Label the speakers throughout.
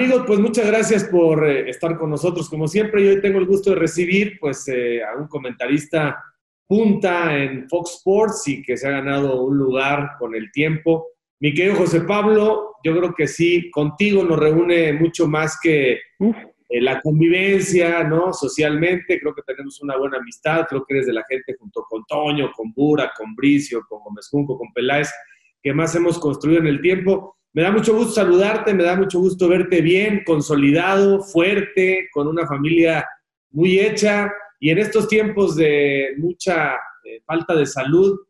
Speaker 1: Amigos, pues muchas gracias por eh, estar con nosotros. Como siempre, yo hoy tengo el gusto de recibir pues, eh, a un comentarista punta en Fox Sports y que se ha ganado un lugar con el tiempo. Mi querido José Pablo, yo creo que sí, contigo nos reúne mucho más que eh, la convivencia, ¿no? Socialmente, creo que tenemos una buena amistad, creo que eres de la gente junto con Toño, con Bura, con Bricio, con Gómez Junco, con Peláez, que más hemos construido en el tiempo. Me da mucho gusto saludarte, me da mucho gusto verte bien, consolidado, fuerte, con una familia muy hecha y en estos tiempos de mucha eh, falta de salud,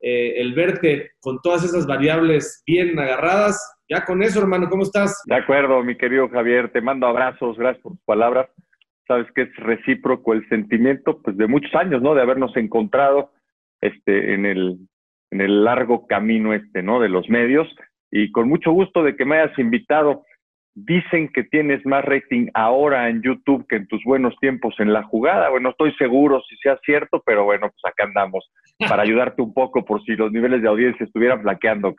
Speaker 1: eh, el verte con todas esas variables bien agarradas, ya con eso, hermano, ¿cómo estás?
Speaker 2: De acuerdo, mi querido Javier, te mando abrazos, gracias por tus palabras. Sabes que es recíproco el sentimiento, pues de muchos años, ¿no? De habernos encontrado este, en, el, en el largo camino este, ¿no? De los medios y con mucho gusto de que me hayas invitado. Dicen que tienes más rating ahora en YouTube que en tus buenos tiempos en la jugada. Bueno, estoy seguro si sea cierto, pero bueno, pues acá andamos para ayudarte un poco por si los niveles de audiencia estuvieran flaqueando.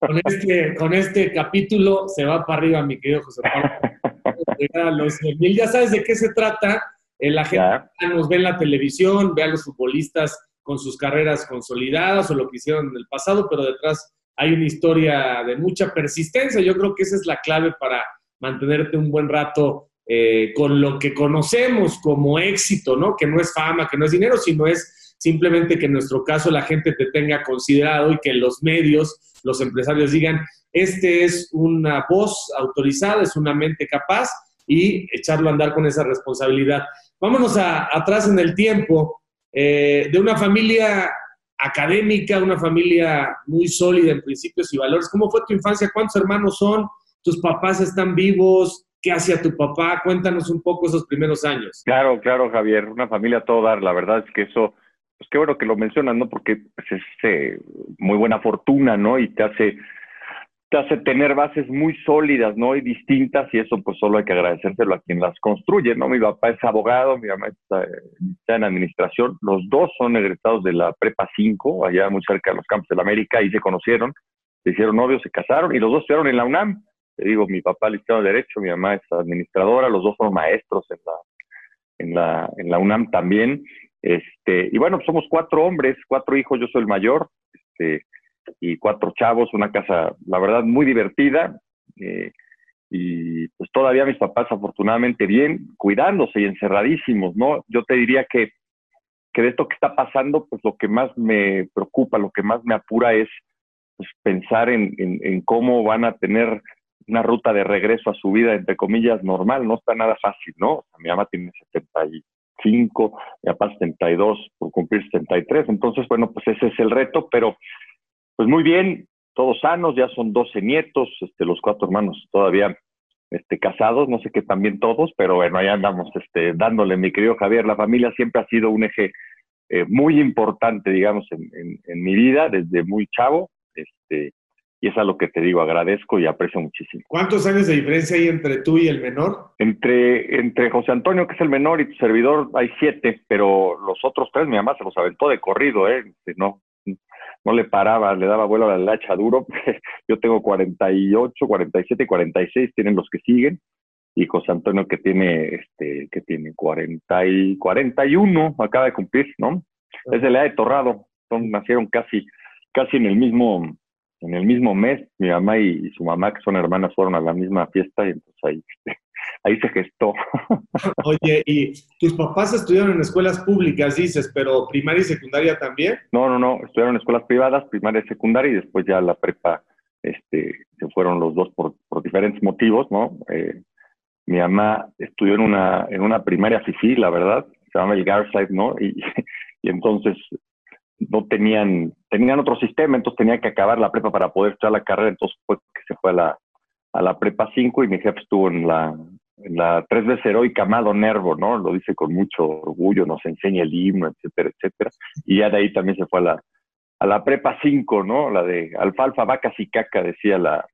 Speaker 1: Con este, con este capítulo se va para arriba, mi querido José Pablo. los ya sabes de qué se trata. La gente nos ve en la televisión, ve a los futbolistas con sus carreras consolidadas o lo que hicieron en el pasado, pero detrás hay una historia de mucha persistencia. Yo creo que esa es la clave para mantenerte un buen rato eh, con lo que conocemos como éxito, ¿no? Que no es fama, que no es dinero, sino es simplemente que en nuestro caso la gente te tenga considerado y que los medios, los empresarios digan, este es una voz autorizada, es una mente capaz y echarlo a andar con esa responsabilidad. Vámonos a, atrás en el tiempo eh, de una familia académica, una familia muy sólida en principios y valores. ¿Cómo fue tu infancia? ¿Cuántos hermanos son? ¿Tus papás están vivos? ¿Qué hacía tu papá? Cuéntanos un poco esos primeros años.
Speaker 2: Claro, claro, Javier. Una familia toda dar. La verdad es que eso, pues qué bueno que lo mencionas, ¿no? Porque pues, es eh, muy buena fortuna, ¿no? Y te hace te hace tener bases muy sólidas, ¿no? Y distintas, y eso pues solo hay que agradecérselo a quien las construye, ¿no? Mi papá es abogado, mi mamá está, en administración, los dos son egresados de la Prepa 5, allá muy cerca de los campos de la América, y se conocieron, se hicieron novios, se casaron, y los dos estudiaron en la UNAM. Te digo, mi papá licenciado de Derecho, mi mamá es administradora, los dos son maestros en la, en la, en la UNAM también. Este, y bueno, somos cuatro hombres, cuatro hijos, yo soy el mayor, este, y cuatro chavos, una casa, la verdad, muy divertida. Eh, y pues todavía mis papás afortunadamente bien, cuidándose y encerradísimos, ¿no? Yo te diría que, que de esto que está pasando, pues lo que más me preocupa, lo que más me apura es pues, pensar en, en, cómo van a tener una ruta de regreso a su vida, entre comillas, normal. No está nada fácil, ¿no? mi mamá tiene 75, mi papá 72, por cumplir 73. Entonces, bueno, pues ese es el reto, pero pues muy bien, todos sanos, ya son 12 nietos, este, los cuatro hermanos todavía este, casados, no sé qué también todos, pero bueno, ahí andamos este, dándole, mi querido Javier, la familia siempre ha sido un eje eh, muy importante, digamos, en, en, mi vida, desde muy chavo, este, y es a lo que te digo, agradezco y aprecio muchísimo.
Speaker 1: ¿Cuántos años de diferencia hay entre tú y el menor?
Speaker 2: Entre, entre José Antonio, que es el menor, y tu servidor, hay siete, pero los otros tres, mi mamá se los aventó de corrido, ¿eh? No, no le paraba, le daba vuelo a la lacha duro. Yo tengo 48, 47 y 46, tienen los que siguen. Y José Antonio que tiene, este, que tiene 40 y 41, acaba de cumplir, ¿no? Es de la edad de Torrado, son, nacieron casi, casi en el mismo, en el mismo mes. Mi mamá y, su mamá, que son hermanas, fueron a la misma fiesta y entonces ahí, este, ahí se gestó.
Speaker 1: Oye, ¿y tus papás estudiaron en escuelas públicas, dices, pero primaria y secundaria también?
Speaker 2: No, no, no, estudiaron en escuelas privadas, primaria y secundaria, y después ya la prepa, este, se fueron los dos por, diferentes motivos, ¿no? Eh, mi mamá estudió en una, en una primaria FIFI, la verdad, se llama el Garside, ¿no? Y, y entonces no tenían, tenían otro sistema, entonces tenía que acabar la prepa para poder estudiar la carrera, entonces fue que se fue a la, a la prepa 5 y mi jefe estuvo en la, la tres veces heroica Amado Nervo, ¿no? Lo dice con mucho orgullo, nos enseña el himno, etcétera, etcétera. Y ya de ahí también se fue a la, a la prepa 5, ¿no? La de alfalfa, vacas y caca, decía la,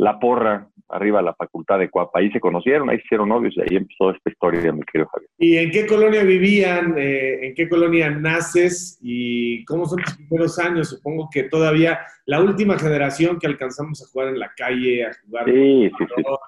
Speaker 2: la porra arriba de la facultad de Cuapa. Ahí se conocieron, ahí se hicieron novios y ahí empezó esta historia, mi querido Javier.
Speaker 1: ¿Y en qué colonia vivían? Eh, ¿En qué colonia naces? ¿Y cómo son tus primeros años? Supongo que todavía la última generación que alcanzamos a jugar en la calle, a jugar,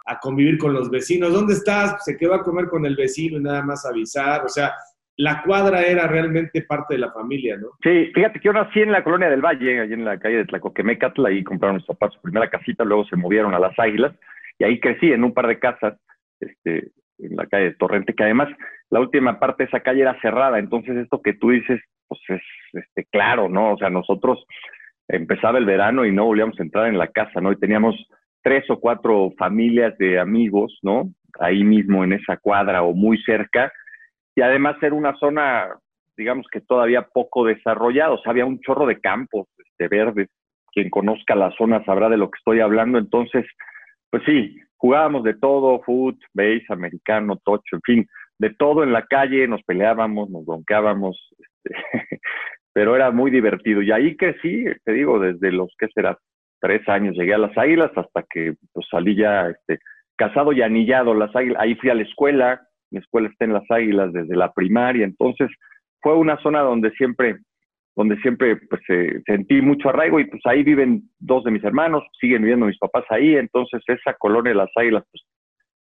Speaker 1: a convivir con los vecinos. ¿Dónde estás? Se quedó a comer con el vecino y nada más avisar. O sea, la cuadra era realmente parte de la familia, ¿no?
Speaker 2: Sí, fíjate que yo nací en la colonia del Valle, allí en la calle de Tlacoquemecatl, ahí compraron mis papás su primera casita, luego se movieron a Las Águilas, y ahí crecí en un par de casas, este, en la calle de Torrente, que además la última parte de esa calle era cerrada, entonces esto que tú dices, pues es este, claro, ¿no? O sea, nosotros empezaba el verano y no volvíamos a entrar en la casa, ¿no? Y teníamos tres o cuatro familias de amigos, ¿no? Ahí mismo en esa cuadra o muy cerca, y además era una zona, digamos que todavía poco desarrollada, o sea, había un chorro de campos este, verdes. Quien conozca la zona sabrá de lo que estoy hablando. Entonces, pues sí, jugábamos de todo, foot, base, americano, tocho, en fin, de todo en la calle, nos peleábamos, nos broncábamos, este, pero era muy divertido. Y ahí crecí, te digo, desde los, ¿qué será? Tres años llegué a las Águilas hasta que pues, salí ya este, casado y anillado. Las águilas, ahí fui a la escuela, mi escuela está en Las Águilas desde la primaria, entonces fue una zona donde siempre, donde siempre pues, sentí mucho arraigo y pues ahí viven dos de mis hermanos, siguen viviendo mis papás ahí, entonces esa colonia de Las Águilas pues,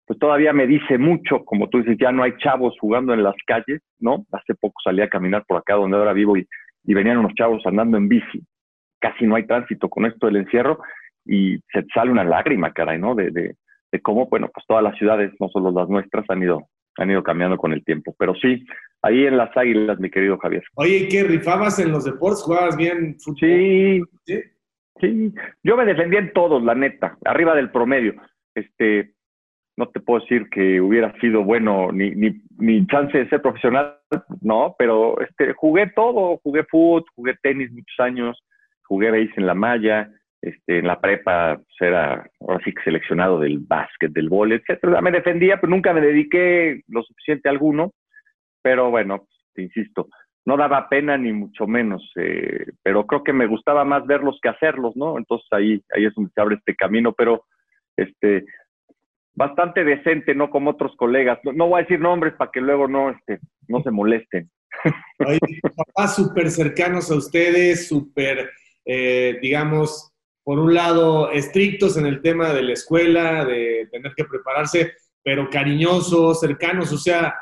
Speaker 2: pues todavía me dice mucho, como tú dices, ya no hay chavos jugando en las calles, ¿no? Hace poco salí a caminar por acá donde ahora vivo y, venían unos chavos andando en bici, casi no hay tránsito con esto del encierro y se sale una lágrima, caray, ¿no? De, de, de cómo, bueno, pues todas las ciudades, no solo las nuestras, han ido han ido cambiando con el tiempo. Pero sí, ahí en las águilas, mi querido Javier.
Speaker 1: Oye, ¿qué rifabas en los deportes? ¿Jugabas bien
Speaker 2: fútbol? Sí, sí, Yo me defendía en todos, la neta, arriba del promedio. Este, no te puedo decir que hubiera sido bueno ni, ni, ni chance de ser profesional, no, pero este, jugué todo, jugué fútbol, jugué tenis muchos años, jugué base en la malla, este, en la prepa pues, era ahora sí que seleccionado del básquet, del vóley, etcétera. Me defendía, pero nunca me dediqué lo suficiente a alguno. Pero bueno, te insisto, no daba pena ni mucho menos, eh, pero creo que me gustaba más verlos que hacerlos, ¿no? Entonces ahí, ahí es donde se abre este camino, pero este, bastante decente, no como otros colegas. No, voy a decir nombres para que luego no, este, no se molesten.
Speaker 1: Oye, papás súper cercanos a ustedes, súper, eh, digamos, por un lado, estrictos en el tema de la escuela, de tener que prepararse, pero cariñosos, cercanos, o sea,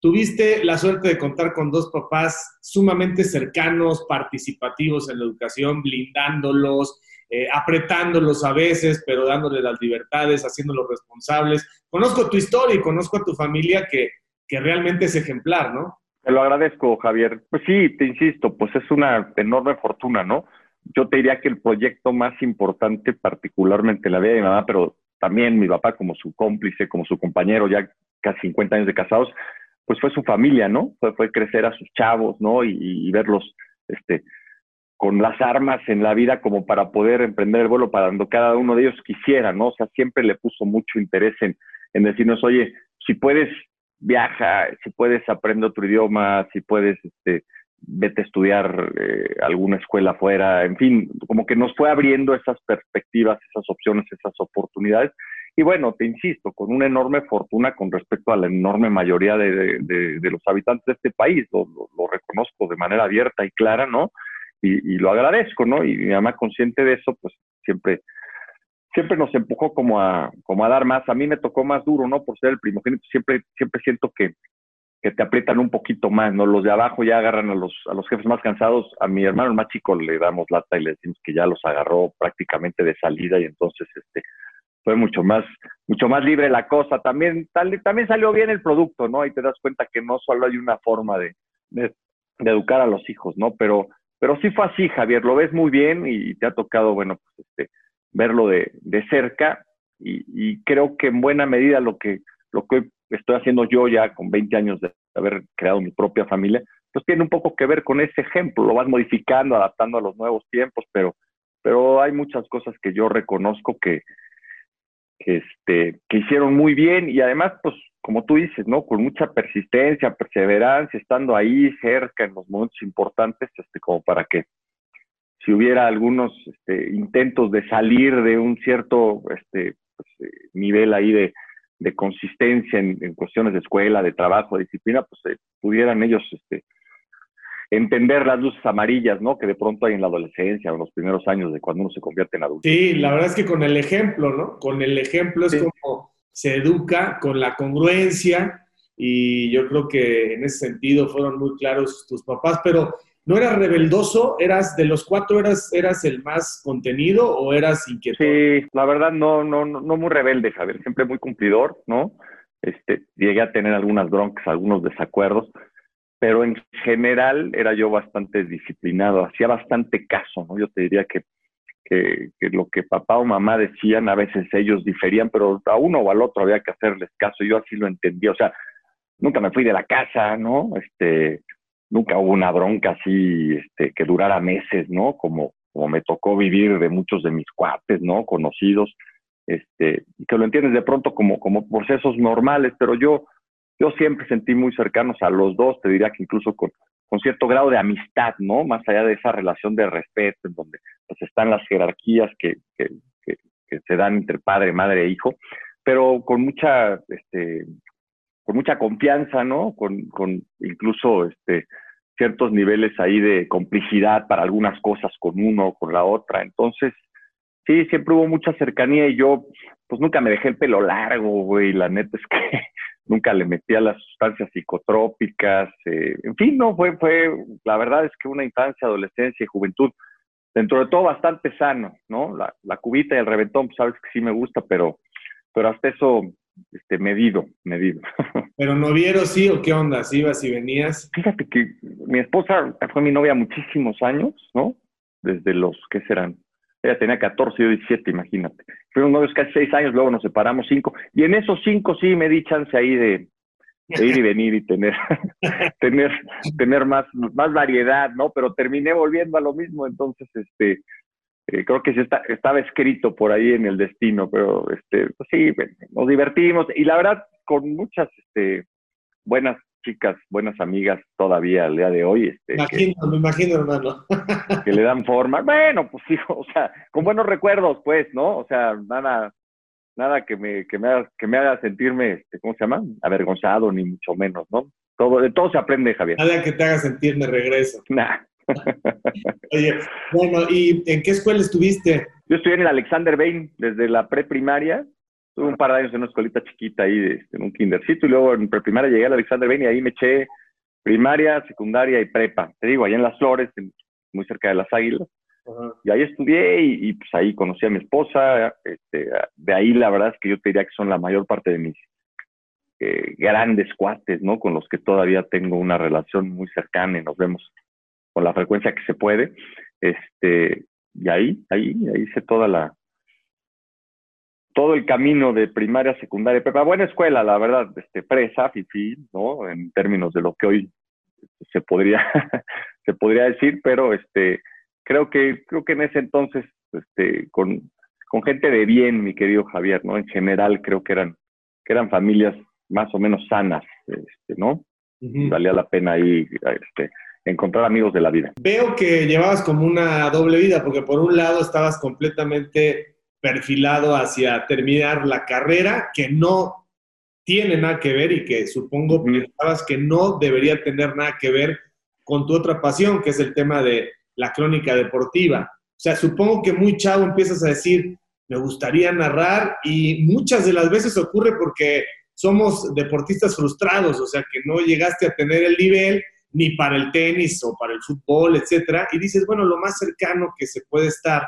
Speaker 1: tuviste la suerte de contar con dos papás sumamente cercanos, participativos en la educación, blindándolos, eh, apretándolos a veces, pero dándoles las libertades, haciéndolos responsables. Conozco tu historia y conozco a tu familia que, que realmente es ejemplar, ¿no?
Speaker 2: Te lo agradezco, Javier. Pues sí, te insisto, pues es una enorme fortuna, ¿no? Yo te diría que el proyecto más importante, particularmente la vida de mi mamá, pero también mi papá como su cómplice, como su compañero, ya casi 50 años de casados, pues fue su familia, ¿no? Fue, fue crecer a sus chavos, ¿no? Y, verlos, este, con las armas en la vida como para poder emprender el vuelo para donde cada uno de ellos quisiera, ¿no? O sea, siempre le puso mucho interés en, en decirnos, oye, si puedes, viaja, si puedes, aprende otro idioma, si puedes, este, vete a estudiar eh, alguna escuela afuera, en fin, como que nos fue abriendo esas perspectivas, esas opciones, esas oportunidades. Y bueno, te insisto, con una enorme fortuna con respecto a la enorme mayoría de, de, los habitantes de este país, lo, lo, reconozco de manera abierta y clara, ¿no? Y, y, lo agradezco, ¿no? Y mamá consciente de eso, pues siempre, siempre nos empujó como a, como a dar más. A mí me tocó más duro, ¿no? Por ser el primogénito, siempre, siempre siento que, que te aprietan un poquito más, ¿no? Los de abajo ya agarran a los, a los jefes más cansados. A mi hermano el más chico le damos lata y le decimos que ya los agarró prácticamente de salida y entonces este fue mucho más, mucho más libre la cosa. También, también salió bien el producto, ¿no? Y te das cuenta que no solo hay una forma de, de, educar a los hijos, ¿no? Pero, pero sí fue así, Javier, lo ves muy bien y te ha tocado, bueno, pues este, verlo de, de cerca y, y creo que en buena medida lo que, lo que estoy haciendo yo ya con 20 años de haber creado mi propia familia, pues tiene un poco que ver con ese ejemplo, lo vas modificando, adaptando a los nuevos tiempos, pero, pero hay muchas cosas que yo reconozco que, este, que hicieron muy bien y además, pues, como tú dices, ¿no? Con mucha persistencia, perseverancia, estando ahí cerca en los momentos importantes, este, como para que si hubiera algunos este, intentos de salir de un cierto este, pues, eh, nivel ahí de, consistencia en, cuestiones de escuela, de trabajo, de disciplina, pues eh, pudieran ellos este, entender las luces amarillas, ¿no? Que de pronto hay en la adolescencia o en los primeros años de cuando uno se convierte en adulto.
Speaker 1: Sí, la verdad es que con el ejemplo, ¿no? Con el ejemplo es como se educa, con la congruencia, y yo creo que en ese sentido fueron muy claros tus papás, pero ¿no eras rebeldoso? ¿Eras de los cuatro, eras, eras el más contenido o eras inquieto?
Speaker 2: Sí, la verdad no, no, no, muy rebelde, Javier, siempre muy cumplidor, ¿no? Este, llegué a tener algunas broncas, algunos desacuerdos, pero en general era yo bastante disciplinado, hacía bastante caso, ¿no? Yo te diría que, que, lo que papá o mamá decían, a veces ellos diferían, pero a uno o al otro había que hacerles caso, yo así lo entendía, o sea, nunca me fui de la casa, ¿no? Este, nunca hubo una bronca así este, que durara meses, ¿no? Como, como me tocó vivir de muchos de mis cuates, ¿no? Conocidos, este, que lo entiendes de pronto como, como procesos normales, pero yo, yo siempre sentí muy cercanos a los dos, te diría que incluso con, con cierto grado de amistad, ¿no? Más allá de esa relación de respeto, en donde pues, están las jerarquías que, que se dan entre padre, madre e hijo, pero con mucha este, con mucha confianza, ¿no? Con, con incluso este, ciertos niveles ahí de complicidad para algunas cosas con uno o con la otra. Entonces, sí, siempre hubo mucha cercanía y yo, pues nunca me dejé el pelo largo, güey. La neta es que nunca le metía las sustancias psicotrópicas. Eh, en fin, no, fue, fue, la verdad es que una infancia, adolescencia y juventud, dentro de todo bastante sano, ¿no? La, la cubita y el reventón, pues sabes que sí me gusta, pero, pero hasta eso este, medido, medido.
Speaker 1: ¿Pero noviero sí o qué onda? ¿Si ibas y venías?
Speaker 2: Fíjate que mi esposa fue mi novia muchísimos años, ¿no? Desde los, ¿qué serán? Ella tenía 14, yo 17, imagínate. Fuimos novios casi seis años, luego nos separamos cinco. Y en esos cinco sí me di chance ahí de, ir y venir y tener, tener, tener más, más variedad, ¿no? Pero terminé volviendo a lo mismo, entonces, este, eh, creo que sí está, estaba escrito por ahí en el destino, pero este, pues sí, nos divertimos y la verdad con muchas este, buenas chicas, buenas amigas todavía al día de hoy. Este,
Speaker 1: imagino, me imagino, hermano.
Speaker 2: que le dan forma. Bueno, pues sí, o sea, con buenos recuerdos, pues, ¿no? O sea, nada, nada que me, que me, haga, que me haga sentirme, este, ¿cómo se llama? Avergonzado, ni mucho menos, ¿no? Todo, de todo se aprende, Javier.
Speaker 1: Nada que te haga sentirme regreso.
Speaker 2: Nah.
Speaker 1: Oye, bueno, ¿y en qué escuela estuviste?
Speaker 2: Yo estudié en el Alexander Bain desde la preprimaria. Tuve un par de años en una escuelita chiquita ahí, este, en un kindercito, y luego en preprimaria llegué al Alexander Bain y ahí me eché primaria, secundaria y prepa. Te digo, allá en Las Flores, muy cerca de Las Águilas. Y ahí estudié y, pues ahí conocí a mi esposa. Este, de ahí la verdad es que yo te diría que son la mayor parte de mis eh, grandes cuates, ¿no? Con los que todavía tengo una relación muy cercana y nos vemos con la frecuencia que se puede. Este, y ahí, ahí, ahí hice toda la, todo el camino de primaria, secundaria, prepa, buena escuela, la verdad, este, presa, fifi, ¿no? En términos de lo que hoy se podría, se podría decir, pero este, creo que, creo que en ese entonces, este, con, con gente de bien, mi querido Javier, ¿no? En general creo que eran, que eran familias más o menos sanas, este, ¿no? Valía la pena ahí, este, encontrar amigos de la vida.
Speaker 1: Veo que llevabas como una doble vida, porque por un lado estabas completamente perfilado hacia terminar la carrera, que no tiene nada que ver y que supongo pensabas que no debería tener nada que ver con tu otra pasión, que es el tema de la crónica deportiva. O sea, supongo que muy chavo empiezas a decir, me gustaría narrar y muchas de las veces ocurre porque somos deportistas frustrados, o sea, que no llegaste a tener el nivel ni para el tenis o para el fútbol, etcétera, y dices, bueno, lo más cercano que se puede estar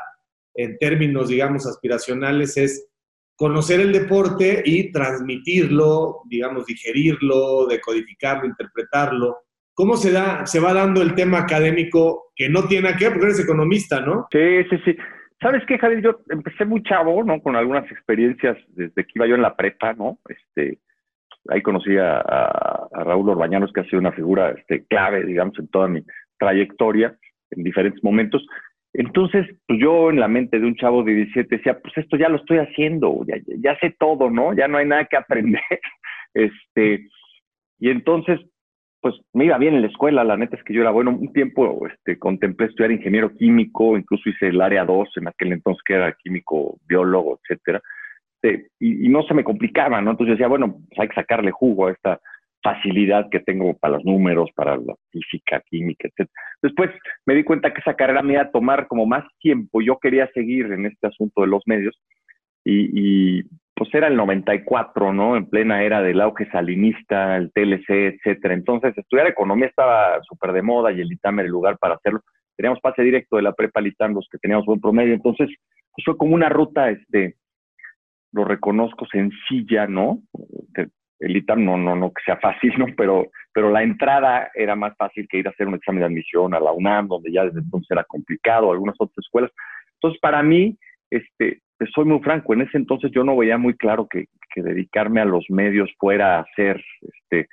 Speaker 1: en términos, digamos, aspiracionales es conocer el deporte y transmitirlo, digamos, digerirlo, decodificarlo, interpretarlo. ¿Cómo se da, se va dando el tema académico que no tiene que ver, porque eres economista, ¿no?
Speaker 2: Sí, sí, sí. ¿Sabes qué, Javier? Yo empecé muy chavo, ¿no? Con algunas experiencias desde que iba yo en la prepa, ¿no? Este, ahí conocí a, Raúl Orbañanos, que ha sido una figura este, clave, digamos, en toda mi trayectoria, en diferentes momentos. Entonces, pues yo en la mente de un chavo de 17 decía, pues esto ya lo estoy haciendo, ya, ya sé todo, ¿no? Ya no hay nada que aprender. este, y entonces, pues me iba bien en la escuela, la neta es que yo era bueno, un tiempo este, contemplé estudiar ingeniero químico, incluso hice el área 2 en aquel entonces que era químico, biólogo, etcétera, este, y, no se me complicaba, ¿no? Entonces yo decía, bueno, pues hay que sacarle jugo a esta facilidad que tengo para los números, para la física, química, etc. Después me di cuenta que esa carrera me iba a tomar como más tiempo. Yo quería seguir en este asunto de los medios y, pues era el 94, ¿no? En plena era del auge salinista, el TLC, etcétera. Entonces estudiar economía estaba súper de moda y el ITAM era el lugar para hacerlo. Teníamos pase directo de la prepa ITAM, los que teníamos buen promedio. Entonces pues fue como una ruta, este, lo reconozco, sencilla, ¿no? El ITAM no, no, no que sea fácil, ¿no? Pero, pero la entrada era más fácil que ir a hacer un examen de admisión a la UNAM, donde ya desde entonces era complicado, algunas otras escuelas. Entonces, para mí, este, soy muy franco, en ese entonces yo no veía muy claro que, que dedicarme a los medios fuera a hacer este,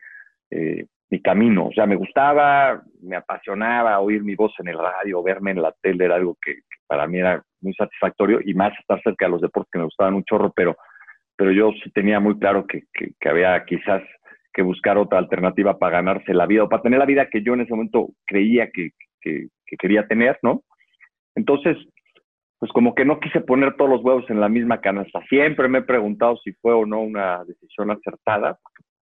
Speaker 2: eh, mi camino. O sea, me gustaba, me apasionaba oír mi voz en el radio, verme en la tele, era algo que, que para mí era muy satisfactorio y más estar cerca de los deportes que me gustaban un chorro, pero pero yo tenía muy claro que, que, había quizás que buscar otra alternativa para ganarse la vida o para tener la vida que yo en ese momento creía que, que, quería tener, ¿no? Entonces, pues como que no quise poner todos los huevos en la misma canasta. Siempre me he preguntado si fue o no una decisión acertada,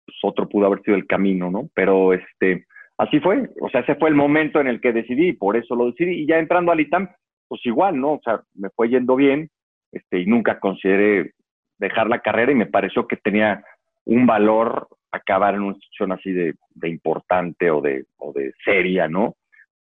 Speaker 2: pues otro pudo haber sido el camino, ¿no? Pero este, así fue, o sea, ese fue el momento en el que decidí y por eso lo decidí. Y ya entrando al ITAM, pues igual, ¿no? O sea, me fue yendo bien, este, y nunca consideré dejar la carrera y me pareció que tenía un valor acabar en una institución así de, importante o de, o de seria, ¿no?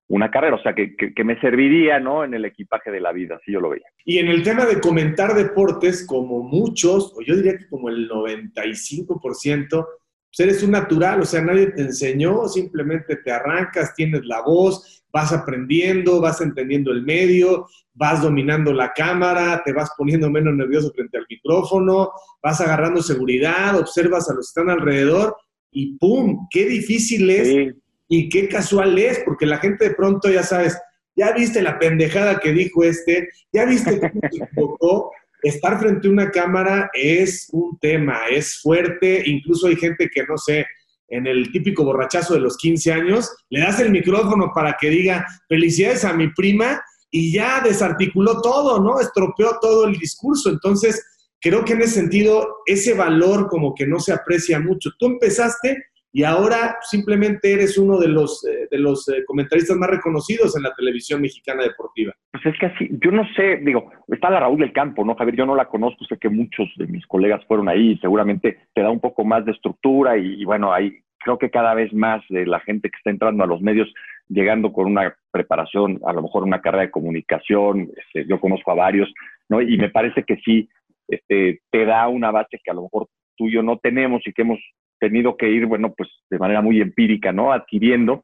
Speaker 2: Una carrera, o sea, que, que, me serviría, ¿no? En el equipaje de la vida, así yo lo veía.
Speaker 1: Y en el tema de comentar deportes, como muchos, o yo diría que como el 95%, pues eres un natural, o sea, nadie te enseñó, simplemente te arrancas, tienes la voz, vas aprendiendo, vas entendiendo el medio, vas dominando la cámara, te vas poniendo menos nervioso frente al micrófono, vas agarrando seguridad, observas a los que están alrededor y ¡pum! ¡Qué difícil es! Y qué casual es, porque la gente de pronto ya sabes, ya viste la pendejada que dijo este, ya viste cómo se equivocó. Estar frente a una cámara es un tema, es fuerte, incluso hay gente que no sé, en el típico borrachazo de los 15 años, le das el micrófono para que diga felicidades a mi prima y ya desarticuló todo, ¿no? Estropeó todo el discurso. Entonces, creo que en ese sentido, ese valor como que no se aprecia mucho. Tú empezaste y ahora simplemente eres uno de los, eh, de los eh, comentaristas más reconocidos en la televisión mexicana deportiva.
Speaker 2: Pues es que así, yo no sé, digo, está la Raúl del Campo, ¿no, Javier? Yo no la conozco, sé que muchos de mis colegas fueron ahí, seguramente te da un poco más de estructura y, bueno, ahí creo que cada vez más de la gente que está entrando a los medios llegando con una preparación, a lo mejor una carrera de comunicación, este, yo conozco a varios, ¿no? Y me parece que sí este, te da una base que a lo mejor tú y yo no tenemos y que hemos tenido que ir, bueno, pues de manera muy empírica, ¿no? Adquiriendo.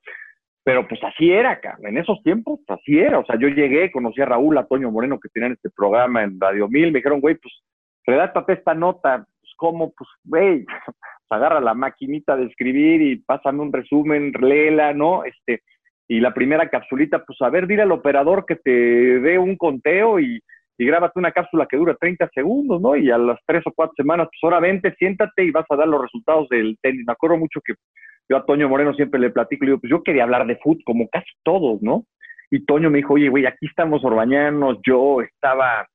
Speaker 2: Pero pues así era, acá. en esos tiempos, pues, así era. O sea, yo llegué, conocí a Raúl, a Toño Moreno, que tenían este programa en Radio Mil, me dijeron, güey, pues redáctate esta nota. Pues, ¿cómo? Pues, güey, agarra la maquinita de escribir y pásame un resumen, léela, ¿no? Este, y la primera capsulita, pues a ver, dile al operador que te dé un conteo y, y grábate una cápsula que dura 30 segundos, ¿no? Y a las tres o cuatro semanas, pues ahora vente, siéntate y vas a dar los resultados del tenis. Me acuerdo mucho que yo a Toño Moreno siempre le platico, le digo, pues yo quería hablar de fútbol, como casi todos, ¿no? Y Toño me dijo, oye, güey, aquí estamos Orbañanos, yo estaba,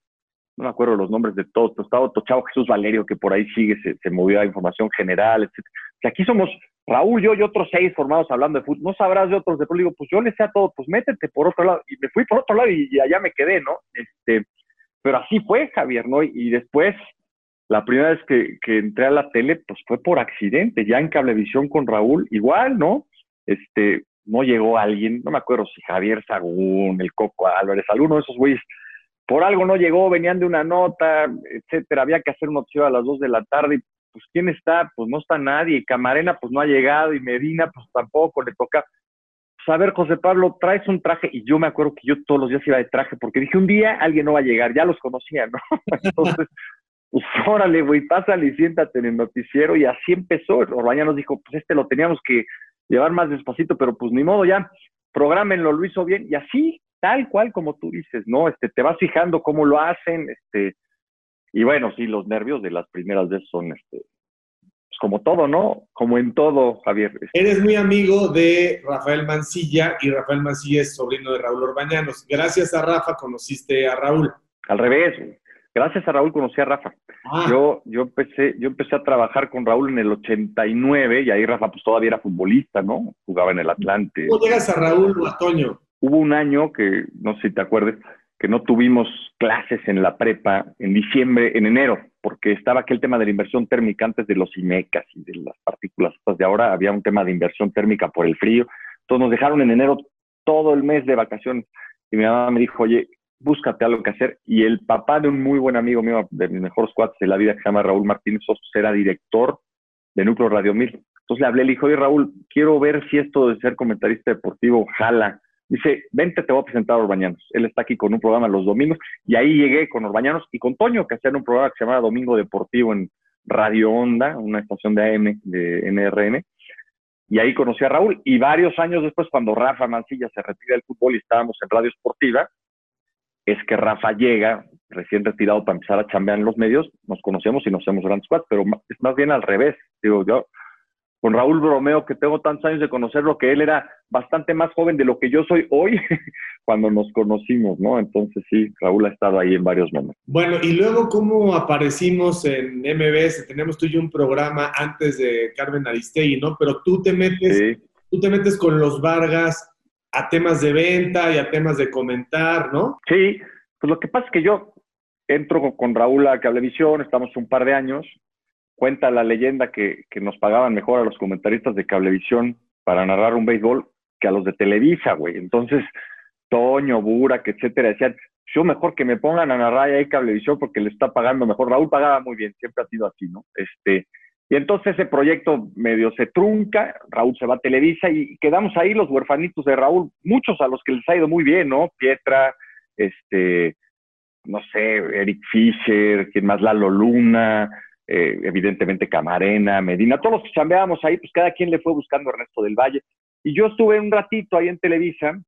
Speaker 2: no me acuerdo los nombres de todos, estaba otro Jesús Valerio, que por ahí sigue, se, se movió a información general, etc. Que aquí somos Raúl, yo y otros seis formados hablando de fútbol, no sabrás de otros de fútbol, digo, pues yo le sé a todo, pues métete por otro lado, y me fui por otro lado y, allá me quedé, ¿no? Este, pero así fue, Javier, ¿no? Y, después, la primera vez que, que, entré a la tele, pues fue por accidente, ya en Cablevisión con Raúl, igual, ¿no? Este, no llegó alguien, no me acuerdo si Javier Sagún, el Coco Álvarez, alguno de esos güeyes, por algo no llegó, venían de una nota, etcétera, había que hacer un opción a las dos de la tarde, y pues ¿quién está? Pues no está nadie, Camarena pues no ha llegado y Medina pues tampoco, le toca. A ver, José Pablo, traes un traje y yo me acuerdo que yo todos los días iba de traje porque dije un día alguien no va a llegar, ya los conocía, ¿no? Entonces, pues órale, güey, pásale y siéntate en el noticiero y así empezó. Orbaña nos dijo, pues este lo teníamos que llevar más despacito, pero pues ni modo ya, programenlo, lo hizo bien y así, tal cual como tú dices, ¿no? Este, te vas fijando cómo lo hacen, este, y bueno, sí, los nervios de las primeras veces son este, como todo, ¿no? Como en todo, Javier.
Speaker 1: Eres muy amigo de Rafael Mancilla y Rafael Mancilla es sobrino de Raúl Orbañanos. Gracias a Rafa conociste a Raúl.
Speaker 2: Al revés, gracias a Raúl conocí a Rafa. Ah. Yo, yo, empecé, yo empecé a trabajar con Raúl en el 89 y ahí Rafa pues todavía era futbolista, ¿no? Jugaba en el Atlante.
Speaker 1: ¿Cómo llegas a Raúl o a Toño?
Speaker 2: Hubo un año que, no sé si te acuerdes, que no tuvimos clases en la prepa en diciembre, en enero, porque estaba aquel tema de la inversión térmica antes de los IMECAS y de las partículas de ahora, había un tema de inversión térmica por el frío. Entonces nos dejaron en enero todo el mes de vacaciones y mi mamá me dijo, oye, búscate algo que hacer. Y el papá de un muy buen amigo mío, de mis mejores cuates de la vida, que se llama Raúl Martínez era director de Núcleo Radio 1000. Entonces le hablé, le dije, oye Raúl, quiero ver si esto de ser comentarista deportivo jala Dice, vente, te voy a presentar a Orbañanos. Él está aquí con un programa los domingos y ahí llegué con Orbañanos y con Toño, que hacían un programa que se llamaba Domingo Deportivo en Radio Onda, una estación de AM de NRN. Y ahí conocí a Raúl. Y varios años después, cuando Rafa Mancilla se retira del fútbol y estábamos en Radio Esportiva, es que Rafa llega, recién retirado, para empezar a chambear en los medios. Nos conocemos y nos hacemos grandes cuatro, pero es más bien al revés. Digo, yo con Raúl Bromeo, que tengo tantos años de conocerlo, que él era bastante más joven de lo que yo soy hoy cuando nos conocimos, ¿no? Entonces sí, Raúl ha estado ahí en varios momentos.
Speaker 1: Bueno, y luego, ¿cómo aparecimos en MBS? Tenemos tú y yo un programa antes de Carmen Aristegui, ¿no? Pero tú te metes, tú te metes con los Vargas a temas de venta y a temas de comentar, ¿no?
Speaker 2: Sí, pues lo que pasa es que yo entro con Raúl a Cablevisión, estamos un par de años, cuenta la leyenda que, nos pagaban mejor a los comentaristas de Cablevisión para narrar un béisbol que a los de Televisa, güey. Entonces, Toño, Burak, etcétera, decían, yo mejor que me pongan a narrar ahí Cablevisión porque le está pagando mejor. Raúl pagaba muy bien, siempre ha sido así, ¿no? Este, y entonces ese proyecto medio se trunca, Raúl se va a Televisa y quedamos ahí los huerfanitos de Raúl, muchos a los que les ha ido muy bien, ¿no? Pietra, este, no sé, Eric Fisher, quien más, Lalo Luna, eh, evidentemente Camarena, Medina, todos los que chambeábamos ahí, pues cada quien le fue buscando Ernesto del Valle. Y yo estuve un ratito ahí en Televisa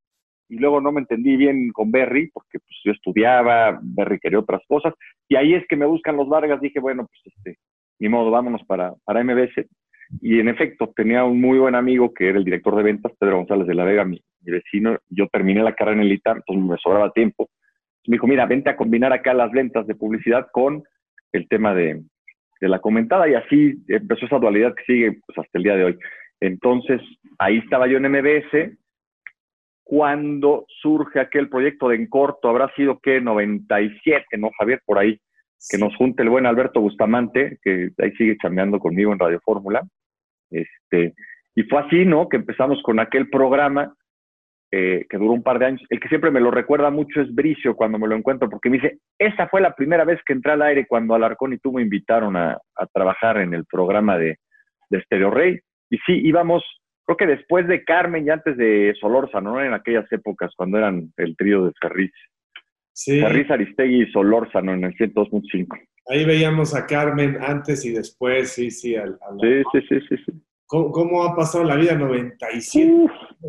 Speaker 2: y luego no me entendí bien con Berry, porque pues yo estudiaba, Berry quería otras cosas, y ahí es que me buscan los Vargas, dije, bueno, pues este, ni modo, vámonos para, para MBS. Y en efecto, tenía un muy buen amigo que era el director de ventas, Pedro González de la Vega, mi, vecino. Yo terminé la carrera en el ITAR, entonces me sobraba tiempo. me dijo, mira, vente a combinar acá las ventas de publicidad con el tema de, de la comentada y así empezó esa dualidad que sigue pues, hasta el día de hoy. Entonces, ahí estaba yo en MBS cuando surge aquel proyecto de En Corto, habrá sido que 97, ¿no, Javier? Por ahí, que nos junte el buen Alberto Bustamante, que ahí sigue chambeando conmigo en Radio Fórmula. Este, y fue así, ¿no? Que empezamos con aquel programa eh, que duró un par de años. El que siempre me lo recuerda mucho es Bricio cuando me lo encuentro, porque me dice, esa fue la primera vez que entré al aire cuando Alarcón y tú me invitaron a, trabajar en el programa de, de Stereo Rey. Y sí, íbamos, creo que después de Carmen y antes de Solórzano, ¿no? En aquellas épocas cuando eran el trío de Ferriz. Sí. Ferriz, Aristegui y Solórzano en el 102.5.
Speaker 1: Ahí veíamos a Carmen antes y después, sí, sí. Al,
Speaker 2: sí, sí, sí, sí, sí.
Speaker 1: ¿Cómo, ha pasado la vida? 97.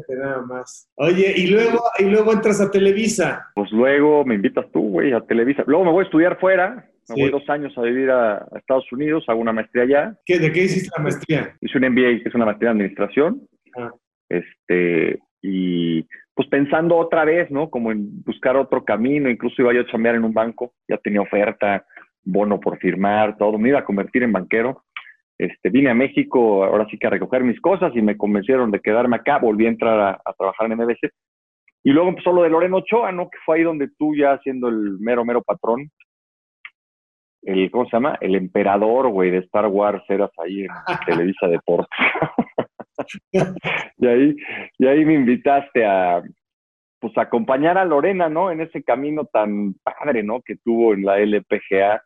Speaker 1: Nada más. Oye, y luego, y luego entras a Televisa.
Speaker 2: Pues luego me invitas tú, güey, a Televisa. Luego me voy a estudiar fuera. Me voy dos años a vivir a, Estados Unidos, hago una maestría allá.
Speaker 1: ¿Qué, ¿De qué hiciste la maestría?
Speaker 2: Hice un MBA, que es una maestría de administración. Ah. Este, y pues pensando otra vez, ¿no? Como en buscar otro camino. Incluso iba yo a chambear en un banco, ya tenía oferta, bono por firmar, todo. Me iba a convertir en banquero este, vine a México ahora sí que a recoger mis cosas y me convencieron de quedarme acá, volví a entrar a, trabajar en MBC. Y luego empezó lo de Loreno Ochoa, ¿no? Que fue ahí donde tú ya siendo el mero, mero patrón, el, ¿cómo se llama? El emperador, güey, de Star Wars, eras ahí en Televisa Deportes. y ahí, y ahí me invitaste a, pues, acompañar a Lorena, ¿no? En ese camino tan padre, ¿no? Que tuvo en la LPGA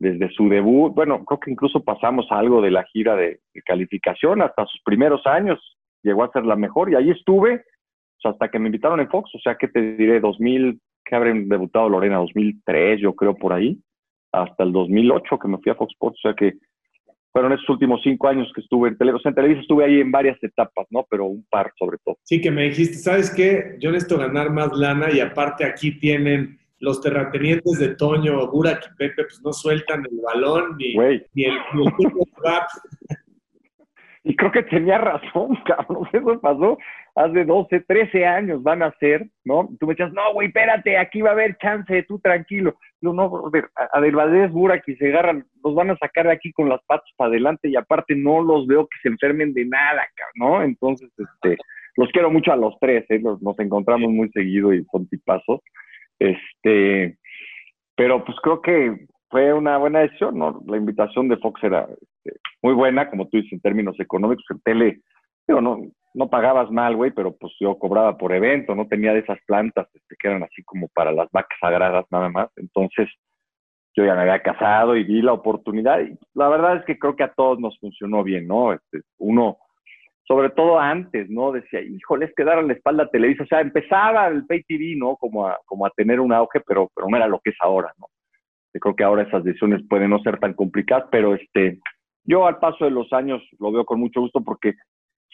Speaker 2: desde su debut, bueno, creo que incluso pasamos algo de la gira de, calificación hasta sus primeros años, llegó a ser la mejor y ahí estuve hasta que me invitaron en Fox, o sea, que te diré, 2000, que habrán debutado Lorena, 2003, yo creo por ahí, hasta el 2008 que me fui a Fox Sports, o sea que fueron esos últimos cinco años que estuve en Televisa. en Televisa estuve ahí en varias etapas, ¿no? Pero un par sobre todo.
Speaker 1: Sí, que me dijiste, ¿sabes qué? Yo necesito ganar más lana y aparte aquí tienen los terratenientes de Toño, Burak y Pepe, pues no sueltan el balón ni, ni el, ni
Speaker 2: Y creo que tenía razón, cabrón. Eso pasó hace 12, 13 años, van a ser, ¿no? Tú me decías, no, güey, espérate, aquí va a haber chance, tú tranquilo. No, no, a Del Valdés, Burak y se agarran, los van a sacar de aquí con las patas para adelante y aparte no los veo que se enfermen de nada, ¿no? Entonces, este, los quiero mucho a los tres, ¿eh? nos encontramos muy seguido y son tipazos. Este, pero pues creo que fue una buena decisión, ¿no? La invitación de Fox era este, muy buena, como tú dices, en términos económicos. En tele, pero no, no pagabas mal, güey, pero pues yo cobraba por evento, no tenía de esas plantas este, que eran así como para las vacas sagradas nada más. Entonces, yo ya me había casado y vi la oportunidad. Y la verdad es que creo que a todos nos funcionó bien, ¿no? Este, uno, sobre todo antes, ¿no? Decía, híjole, es que dar la espalda a Televisa. O sea, empezaba el pay TV, ¿no? Como a, como a tener un auge, pero, pero no era lo que es ahora, ¿no? Yo creo que ahora esas decisiones pueden no ser tan complicadas, pero este, yo al paso de los años lo veo con mucho gusto porque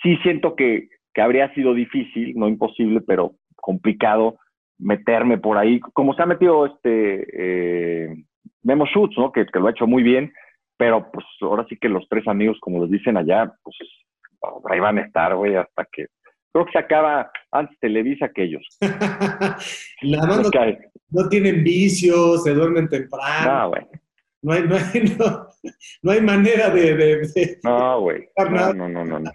Speaker 2: sí siento que, que habría sido difícil, no imposible, pero complicado meterme por ahí, como se ha metido este eh, Memo Schutz, ¿no? Que, que, lo ha hecho muy bien, pero pues ahora sí que los tres amigos, como les dicen allá, pues ahí van a estar, güey, hasta que creo que se acaba antes Televisa que ellos.
Speaker 1: La no, no, tienen vicios, se duermen temprano. No, güey. No hay, no, hay, no, hay manera de...
Speaker 2: no, güey. No, no, no, no,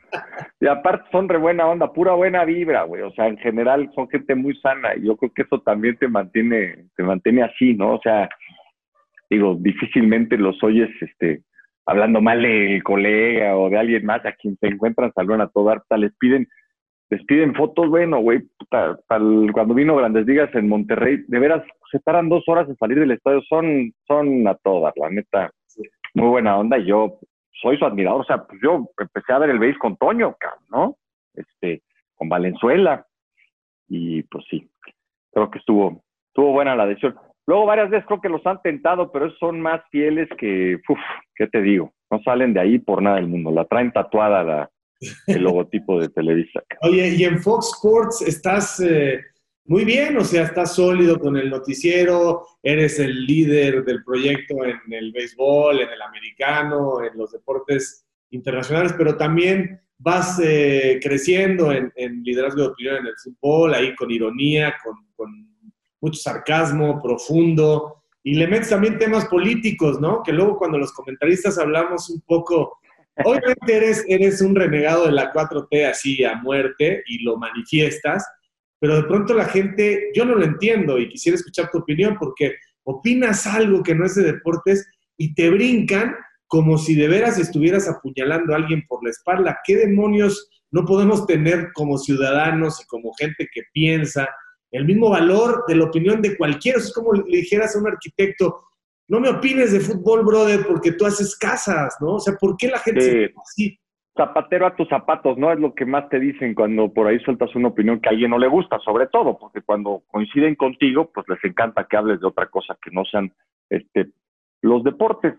Speaker 2: Y aparte son re buena onda, pura buena vibra, güey. O sea, en general son gente muy sana y yo creo que eso también te mantiene, te mantiene así, ¿no? O sea, digo, difícilmente los oyes, este, hablando mal del colega o de alguien más a quien se encuentran, saludan a toda les piden les piden fotos, bueno, güey, cuando vino Grandes Ligas en Monterrey, de veras, se tardan dos horas en salir del estadio, son, son a todas, la neta, muy buena onda, y yo soy su admirador, o sea, pues yo empecé a ver el base con Toño, ¿no? Este, con Valenzuela, y pues sí, creo que estuvo, estuvo buena la decisión. Luego varias veces creo que los han tentado, pero son más fieles que, uff, ¿qué te digo? No salen de ahí por nada del mundo, la traen tatuada la el logotipo de Televisa.
Speaker 1: Oye, y en Fox Sports estás eh, muy bien, o sea, estás sólido con el noticiero, eres el líder del proyecto en el béisbol, en el americano, en los deportes internacionales, pero también vas eh, creciendo en, liderazgo de opinión en el fútbol, ahí con ironía, con, con mucho sarcasmo profundo, y le metes también temas políticos, ¿no? Que luego cuando los comentaristas hablamos un poco Obviamente eres, eres un renegado de la 4T así a muerte y lo manifiestas, pero de pronto la gente, yo no lo entiendo y quisiera escuchar tu opinión porque opinas algo que no es de deportes y te brincan como si de veras estuvieras apuñalando a alguien por la espalda. ¿Qué demonios no podemos tener como ciudadanos y como gente que piensa el mismo valor de la opinión de cualquiera? Es como le dijeras a un arquitecto, no me opines de fútbol, brother, porque tú haces casas, ¿no? O sea, ¿por qué la gente se así?
Speaker 2: Zapatero a tus zapatos, ¿no? Es lo que más te dicen cuando por ahí sueltas una opinión que a alguien no le gusta, sobre todo, porque cuando coinciden contigo, pues les encanta que hables de otra cosa que no sean este, los deportes.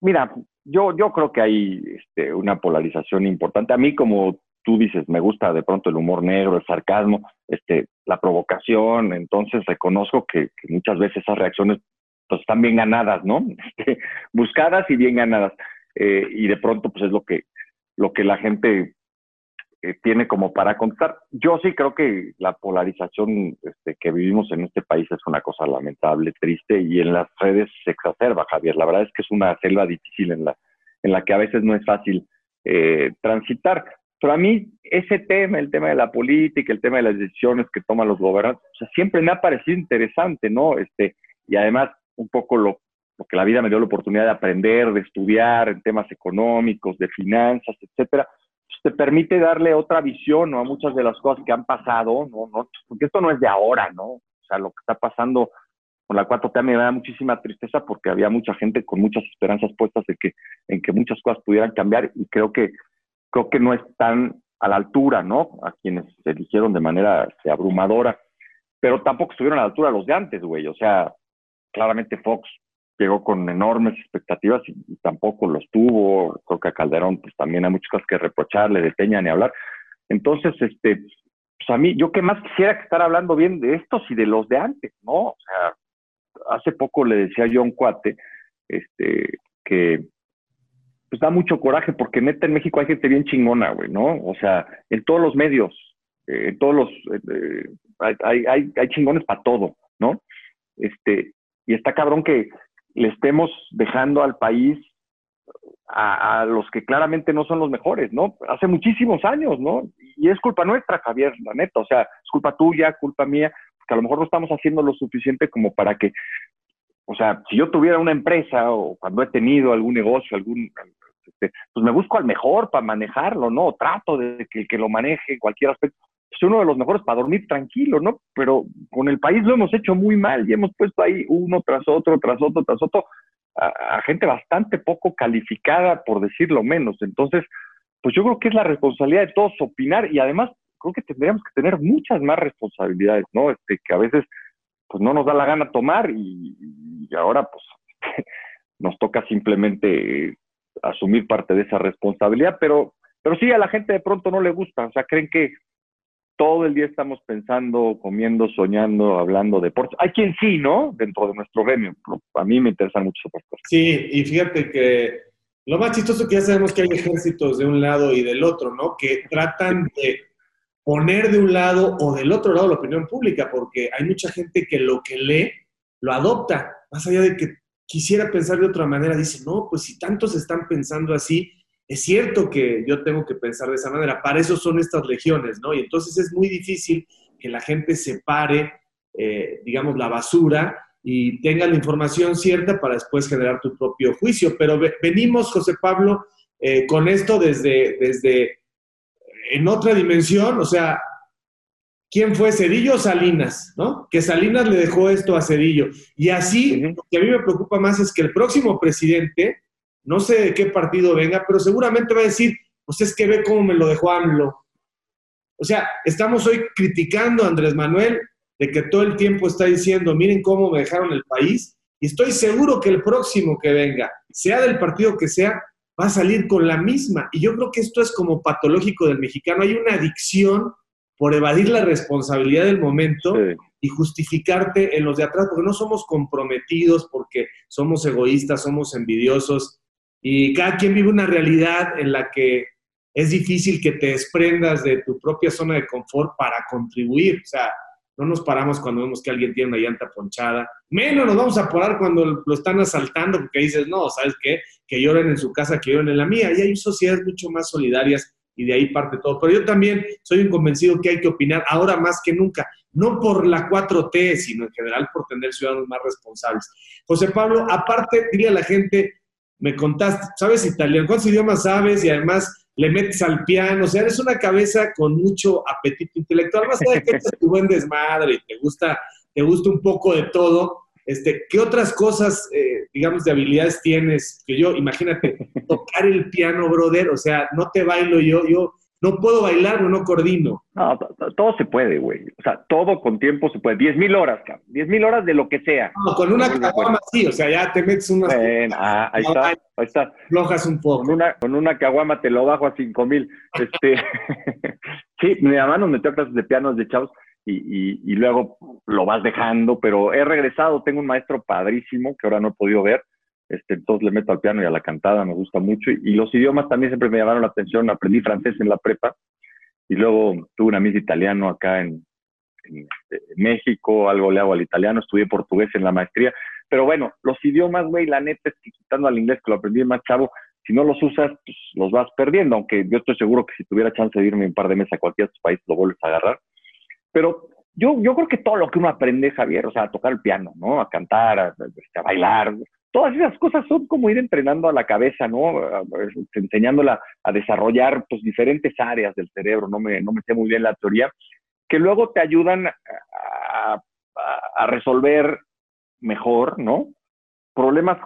Speaker 2: Mira, yo, yo creo que hay este, una polarización importante. A mí, como tú dices, me gusta de pronto el humor negro, el sarcasmo, este, la provocación, entonces reconozco que muchas veces esas reacciones pues están bien ganadas, ¿no? Este, buscadas y bien ganadas. Eh, y de pronto, pues es lo que, lo que la gente eh, tiene como para contar. Yo sí creo que la polarización este, que vivimos en este país es una cosa lamentable, triste, y en las redes se exacerba, Javier. La verdad es que es una selva difícil en la, en la que a veces no es fácil eh, transitar. Pero a mí ese tema, el tema de la política, el tema de las decisiones que toman los gobernantes, o sea, siempre me ha parecido interesante, ¿no? Este, y además un poco lo, que la vida me dio la oportunidad de aprender, de estudiar en temas económicos, de finanzas, etcétera, pues te permite darle otra visión a muchas de las cosas que han pasado, ¿no? ¿no? Porque esto no es de ahora, ¿no? O sea, lo que está pasando con la 4T me da muchísima tristeza porque había mucha gente con muchas esperanzas puestas de que, en que muchas cosas pudieran cambiar y creo que, creo que no están a la altura, ¿no? A quienes se eligieron de manera este, abrumadora, pero tampoco estuvieron a la altura los de antes, güey. O sea, claramente Fox llegó con enormes expectativas y, tampoco los tuvo. Creo que a Calderón pues también hay muchas cosas que reprocharle, de Peña ni hablar. Entonces, este, pues a mí, yo que más quisiera que estar hablando bien de estos y de los de antes, ¿no? O sea, hace poco le decía yo a cuate, este, que pues da mucho coraje porque neta en México hay gente bien chingona, güey, ¿no? O sea, en todos los medios, eh, en todos los, eh, hay, hay, hay, chingones para todo, ¿no? Este, y está cabrón que le estemos dejando al país a, a, los que claramente no son los mejores, ¿no? Hace muchísimos años, ¿no? Y es culpa nuestra, Javier, la neta, o sea, es culpa tuya, culpa mía, porque a lo mejor no estamos haciendo lo suficiente como para que, o sea, si yo tuviera una empresa o cuando he tenido algún negocio, algún, este, pues me busco al mejor para manejarlo, ¿no? Trato de que que lo maneje en cualquier aspecto soy uno de los mejores para dormir tranquilo, ¿no? Pero con el país lo hemos hecho muy mal y hemos puesto ahí uno tras otro, tras otro, tras otro, a, gente bastante poco calificada, por decirlo menos. Entonces, pues yo creo que es la responsabilidad de todos opinar y además creo que tendríamos que tener muchas más responsabilidades, ¿no? Este, que a veces pues no nos da la gana tomar y, y ahora pues nos toca simplemente asumir parte de esa responsabilidad, pero, pero sí a la gente de pronto no le gusta, o sea, creen que todo el día estamos pensando, comiendo, soñando, hablando de deportes. Hay quien sí, ¿no? Dentro de nuestro gremio. A mí me interesan mucho esas cosas.
Speaker 1: Sí, y fíjate que lo más chistoso es que ya sabemos que hay ejércitos de un lado y del otro, ¿no? Que tratan de poner de un lado o del otro lado la opinión pública, porque hay mucha gente que lo que lee lo adopta, más allá de que quisiera pensar de otra manera, dice, no, pues si tantos están pensando así, es cierto que yo tengo que pensar de esa manera, para eso son estas legiones, ¿no? Y entonces es muy difícil que la gente separe, eh, digamos, la basura y tenga la información cierta para después generar tu propio juicio. Pero venimos, José Pablo, eh, con esto desde, desde en otra dimensión, o sea, ¿quién fue Cedillo o Salinas? ¿no? Que Salinas le dejó esto a Cedillo. Y así, lo que a mí me preocupa más es que el próximo presidente no sé de qué partido venga, pero seguramente va a decir, pues es que ve cómo me lo dejó AMLO. O sea, estamos hoy criticando a Andrés Manuel de que todo el tiempo está diciendo, miren cómo me dejaron el país, y estoy seguro que el próximo que venga, sea del partido que sea, va a salir con la misma. Y yo creo que esto es como patológico del mexicano. Hay una adicción por evadir la responsabilidad del momento y justificarte en los de atrás, porque no somos comprometidos, porque somos egoístas, somos envidiosos y cada quien vive una realidad en la que es difícil que te desprendas de tu propia zona de confort para contribuir. O sea, no nos paramos cuando vemos que alguien tiene una llanta ponchada. Menos nos vamos a parar cuando lo están asaltando porque dices, no, ¿sabes qué? Que lloren en su casa, que lloren en la mía. Y hay sociedades mucho más solidarias y de ahí parte todo. Pero yo también soy un convencido que hay que opinar ahora más que nunca, no por la 4T, sino en general por tener ciudadanos más responsables. José Pablo, aparte, diría a la gente, me contaste, ¿sabes italiano? ¿Cuántos idiomas sabes? Y además le metes al piano, o sea, eres una cabeza con mucho apetito intelectual, más allá de que eres tu buen desmadre y te gusta, te gusta un poco de todo. Este, ¿Qué otras cosas, eh, digamos, de habilidades tienes? Que yo, imagínate, tocar el piano, brother, o sea, no te bailo yo, yo no puedo bailar o no coordino.
Speaker 2: No, todo se puede, güey. O sea, todo con tiempo se puede. Diez mil horas, cabrón. Diez mil horas de lo que sea.
Speaker 1: No, con una caguama sí, o sea, ya te metes unas...
Speaker 2: ah, ahí está, ahí está.
Speaker 1: Flojas un poco.
Speaker 2: Con una, con una caguama te lo bajo a cinco mil. Este, sí, mi mamá nos metió a clases de piano de chavos y, y, y luego lo vas dejando, pero he regresado. Tengo un maestro padrísimo que ahora no he podido ver este, entonces le meto al piano y a la cantada, me gusta mucho. Y, los idiomas también siempre me llamaron la atención. Aprendí francés en la prepa y luego tuve una misa italiano acá en, este, México, algo le hago al italiano, estudié portugués en la maestría. Pero bueno, los idiomas, güey, la neta es que quitando al inglés que lo aprendí más chavo, si no los usas, pues los vas perdiendo, aunque yo estoy seguro que si tuviera chance de irme un par de meses a cualquier otro país, lo vuelves a agarrar. Pero yo, yo creo que todo lo que uno aprende, Javier, o sea, a tocar el piano, ¿no? A cantar, a, a bailar, todas esas cosas son como ir entrenando a la cabeza, ¿no? Enseñándola a desarrollar pues diferentes áreas del cerebro, no me, no me sé muy bien la teoría, que luego te ayudan a, a, resolver mejor, ¿no? Problemas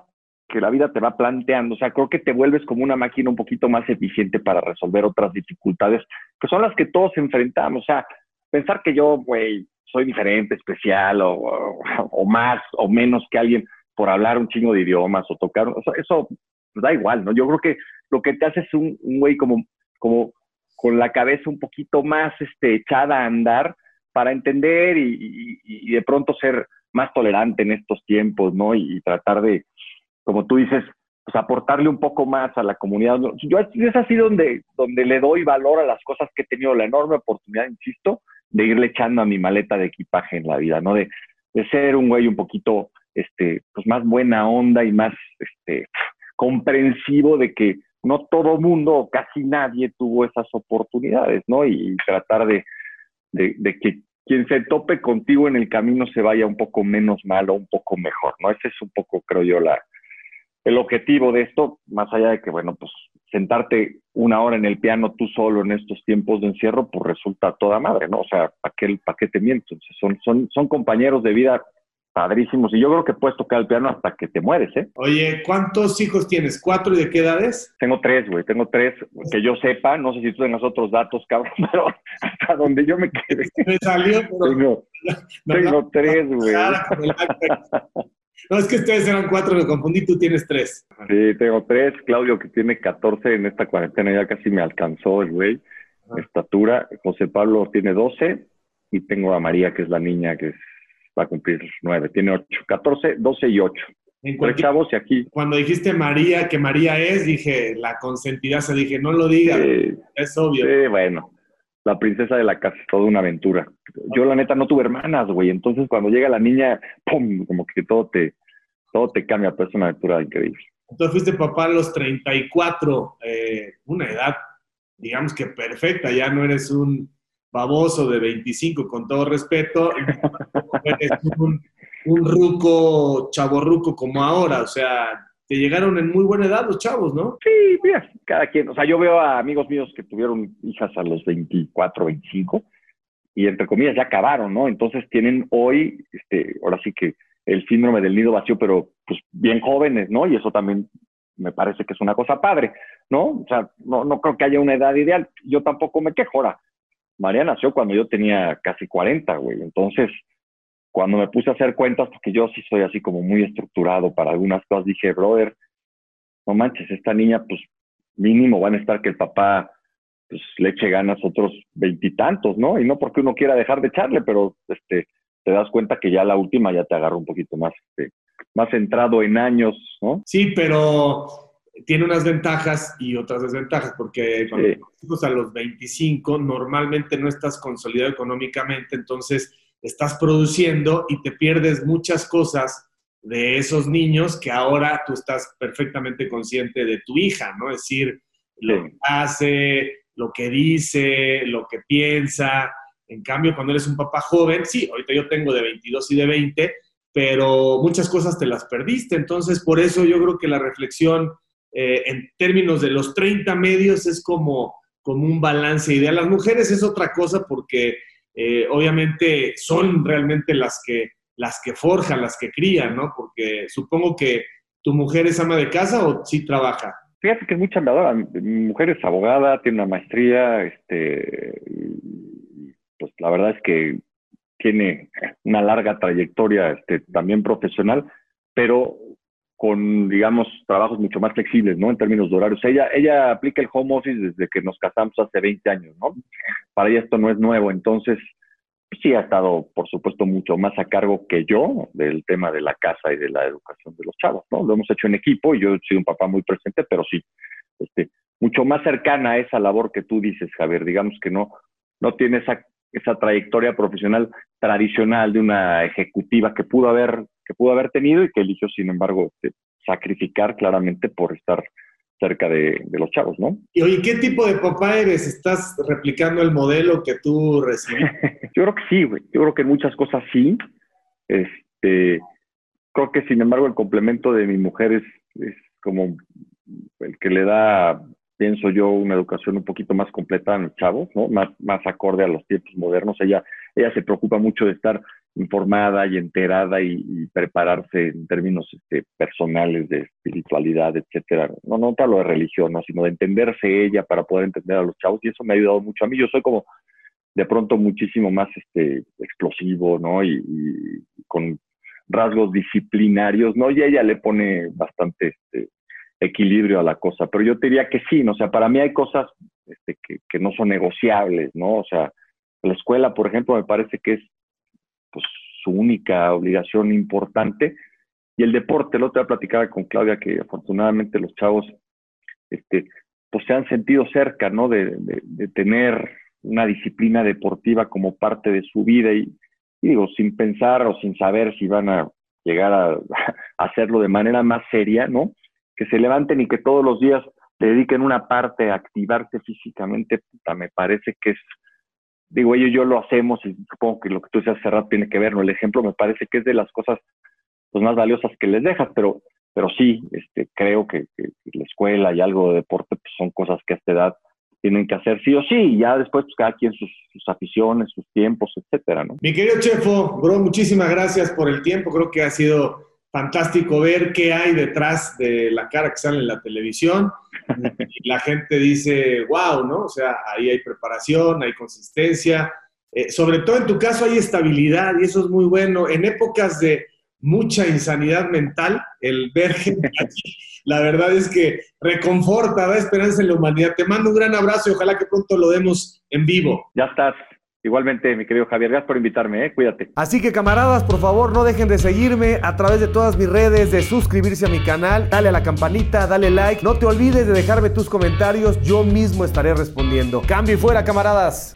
Speaker 2: que la vida te va planteando. O sea, creo que te vuelves como una máquina un poquito más eficiente para resolver otras dificultades, que son las que todos enfrentamos. O sea, pensar que yo, güey, soy diferente, especial o, más o menos que alguien, por hablar un chingo de idiomas o tocar, eso da igual, ¿no? Yo creo que lo que te hace es un, güey como, como con la cabeza un poquito más este, echada a andar para entender y, y, de pronto ser más tolerante en estos tiempos, ¿no? Y, tratar de, como tú dices, pues, aportarle un poco más a la comunidad. Yo es así donde, donde le doy valor a las cosas que he tenido, la enorme oportunidad, insisto, de irle echando a mi maleta de equipaje en la vida, ¿no? De, de ser un güey un poquito, este, pues más buena onda y más, este, comprensivo de que no todo mundo o casi nadie tuvo esas oportunidades, ¿no? Y, tratar de, de, de, que quien se tope contigo en el camino se vaya un poco menos mal o un poco mejor, ¿no? Ese es un poco, creo yo, la, el objetivo de esto, más allá de que, bueno, pues sentarte una hora en el piano tú solo en estos tiempos de encierro, pues resulta toda madre, ¿no? O sea, ¿para qué, pa qué te miento? Son, son, son compañeros de vida padrísimos y yo creo que puedes tocar el piano hasta que te mueres, ¿eh?
Speaker 1: Oye, ¿cuántos hijos tienes? ¿Cuatro y de qué edades?
Speaker 2: Tengo tres, güey, tengo tres, que yo sepa, no sé si tú tengas otros datos, cabrón, pero hasta donde yo me quedé.
Speaker 1: Me salió, pero...
Speaker 2: Tengo, tengo tres, güey.
Speaker 1: No, es que ustedes eran cuatro, me confundí, tú tienes tres.
Speaker 2: Sí, tengo tres. Claudio, que tiene 14 en esta cuarentena, ya casi me alcanzó el güey. Estatura. José Pablo tiene 12. Y tengo a María, que es la niña que va a cumplir 9. Tiene 8, 14, 12 y 8. En cualquier, chavos y aquí.
Speaker 1: Cuando dijiste María, que María es, dije, la consentida, se dije, no lo digas, es obvio.
Speaker 2: Sí, bueno la princesa de la casa, toda una aventura. Yo la neta no tuve hermanas, güey, entonces cuando llega la niña, pum, como que todo te, todo te cambia, pero es una aventura increíble.
Speaker 1: Entonces fuiste papá a los 34, eh, una edad, digamos que perfecta, ya no eres un baboso de 25, con todo respeto, eres un, un ruco, chaborruco como ahora, o sea, llegaron en muy buena edad los chavos, ¿no?
Speaker 2: Sí, mira, cada quien. O sea, yo veo a amigos míos que tuvieron hijas a los 24, 25 y entre comillas ya acabaron, ¿no? Entonces tienen hoy, este, ahora sí que el síndrome del nido vacío, pero pues bien jóvenes, ¿no? Y eso también me parece que es una cosa padre, ¿no? O sea, no, no creo que haya una edad ideal. Yo tampoco me quejo. Ahora, María nació cuando yo tenía casi 40, güey. Entonces, cuando me puse a hacer cuentas, porque yo sí soy así como muy estructurado para algunas cosas, dije, brother, no manches, esta niña, pues mínimo van a estar que el papá pues, le eche ganas otros veintitantos, ¿no? Y no porque uno quiera dejar de echarle, pero este, te das cuenta que ya la última ya te agarra un poquito más, este, más centrado en años, ¿no?
Speaker 1: Sí, pero tiene unas ventajas y otras desventajas, porque cuando a los 25 normalmente no estás consolidado económicamente, entonces estás produciendo y te pierdes muchas cosas de esos niños que ahora tú estás perfectamente consciente de tu hija, ¿no? Es decir, lo que hace, lo que dice, lo que piensa. En cambio, cuando eres un papá joven, sí, ahorita yo tengo de 22 y de 20, pero muchas cosas te las perdiste. Entonces, por eso yo creo que la reflexión eh, en términos de los 30 medios es como, como un balance ideal. Las mujeres es otra cosa porque eh, obviamente son realmente las que, las que forjan, las que crían, ¿no? Porque supongo que tu mujer es ama de casa o sí trabaja.
Speaker 2: Fíjate que es muy chambeadora. Mi mujer es abogada, tiene una maestría, este, pues la verdad es que tiene una larga trayectoria este, también profesional, pero con, digamos, trabajos mucho más flexibles, ¿no? En términos de horarios. Ella, ella aplica el home office desde que nos casamos hace 20 años, ¿no? Para ella esto no es nuevo, entonces sí ha estado, por supuesto, mucho más a cargo que yo del tema de la casa y de la educación de los chavos, ¿no? Lo hemos hecho en equipo y yo he sido un papá muy presente, pero sí, este, mucho más cercana a esa labor que tú dices, Javier. Digamos que no, no tiene esa, esa trayectoria profesional tradicional de una ejecutiva que pudo haber que pudo haber tenido y que eligió, sin embargo, este, sacrificar claramente por estar cerca de, los chavos, ¿no?
Speaker 1: Y oye, ¿qué tipo de papá eres? ¿Estás replicando el modelo que tú recibiste?
Speaker 2: Yo creo que sí, güey. Yo creo que en muchas cosas sí. Este, creo que, sin embargo, el complemento de mi mujer es, es como el que le da, pienso yo, una educación un poquito más completa a los chavos, ¿no? Más, más acorde a los tiempos modernos. Ella, ella se preocupa mucho de estar informada y enterada y, prepararse en términos este, personales de espiritualidad, etcétera. No, no para lo de religión, sino de entenderse ella para poder entender a los chavos y eso me ha ayudado mucho a mí. Yo soy como de pronto muchísimo más este, explosivo, ¿no? Y, con rasgos disciplinarios, ¿no? Y ella le pone bastante este, equilibrio a la cosa, pero yo te diría que sí, ¿no? O sea, para mí hay cosas este, que, que no son negociables, ¿no? O sea, la escuela, por ejemplo, me parece que es pues, su única obligación importante y el deporte, lo otra platicaba con Claudia que afortunadamente los chavos este, pues se han sentido cerca, ¿no? De, de, tener una disciplina deportiva como parte de su vida y, digo, sin pensar o sin saber si van a llegar a, hacerlo de manera más seria, ¿no? Que se levanten y que todos los días dediquen una parte a activarse físicamente, puta, me parece que es, digo, ellos yo lo hacemos y supongo que lo que tú dices hace rato tiene que ver, ¿no? El ejemplo me parece que es de las cosas pues, más valiosas que les dejas, pero, pero sí, este, creo que, la escuela y algo de deporte pues, son cosas que a esta edad tienen que hacer sí o sí, y ya después pues, cada quien sus, sus, aficiones, sus tiempos, etcétera, ¿no?
Speaker 1: Mi querido Chefo, bro, muchísimas gracias por el tiempo, creo que ha sido fantástico ver qué hay detrás de la cara que sale en la televisión. Y la gente dice, wow, ¿no? O sea, ahí hay preparación, hay consistencia. Eh, sobre todo en tu caso hay estabilidad y eso es muy bueno. En épocas de mucha insanidad mental, el ver gente aquí, la verdad es que reconforta, da esperanza en la humanidad. Te mando un gran abrazo y ojalá que pronto lo demos en vivo.
Speaker 2: Ya estás. Igualmente, mi querido Javier, gracias por invitarme, ¿eh? cuídate.
Speaker 3: Así que camaradas, por favor, no dejen de seguirme a través de todas mis redes, de suscribirse a mi canal, dale a la campanita, dale like, no te olvides de dejarme tus comentarios, yo mismo estaré respondiendo. Cambio y fuera, camaradas.